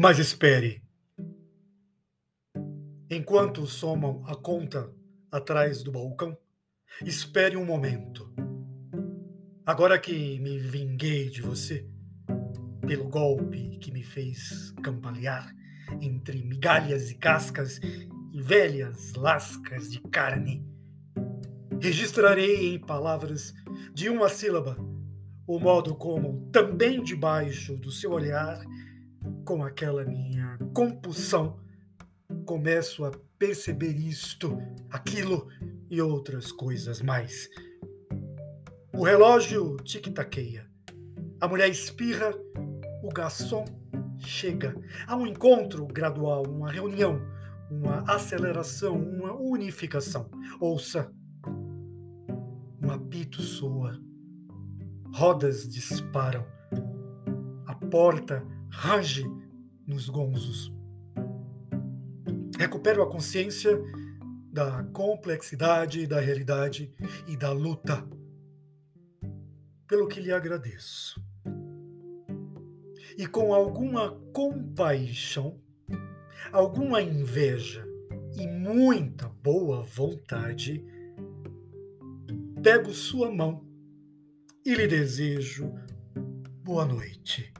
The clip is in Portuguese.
Mas espere. Enquanto somam a conta atrás do balcão, espere um momento. Agora que me vinguei de você, pelo golpe que me fez cambalear entre migalhas e cascas e velhas lascas de carne, registrarei em palavras de uma sílaba o modo como, também debaixo do seu olhar, com aquela minha compulsão, começo a perceber isto, aquilo e outras coisas mais. O relógio tic-taqueia. A mulher espirra, o garçom chega. Há um encontro gradual, uma reunião, uma aceleração, uma unificação. Ouça. Um apito soa. Rodas disparam. A porta range nos gonzos. Recupero a consciência da complexidade da realidade e da luta, pelo que lhe agradeço. E com alguma compaixão, alguma inveja e muita boa vontade, pego sua mão e lhe desejo boa noite.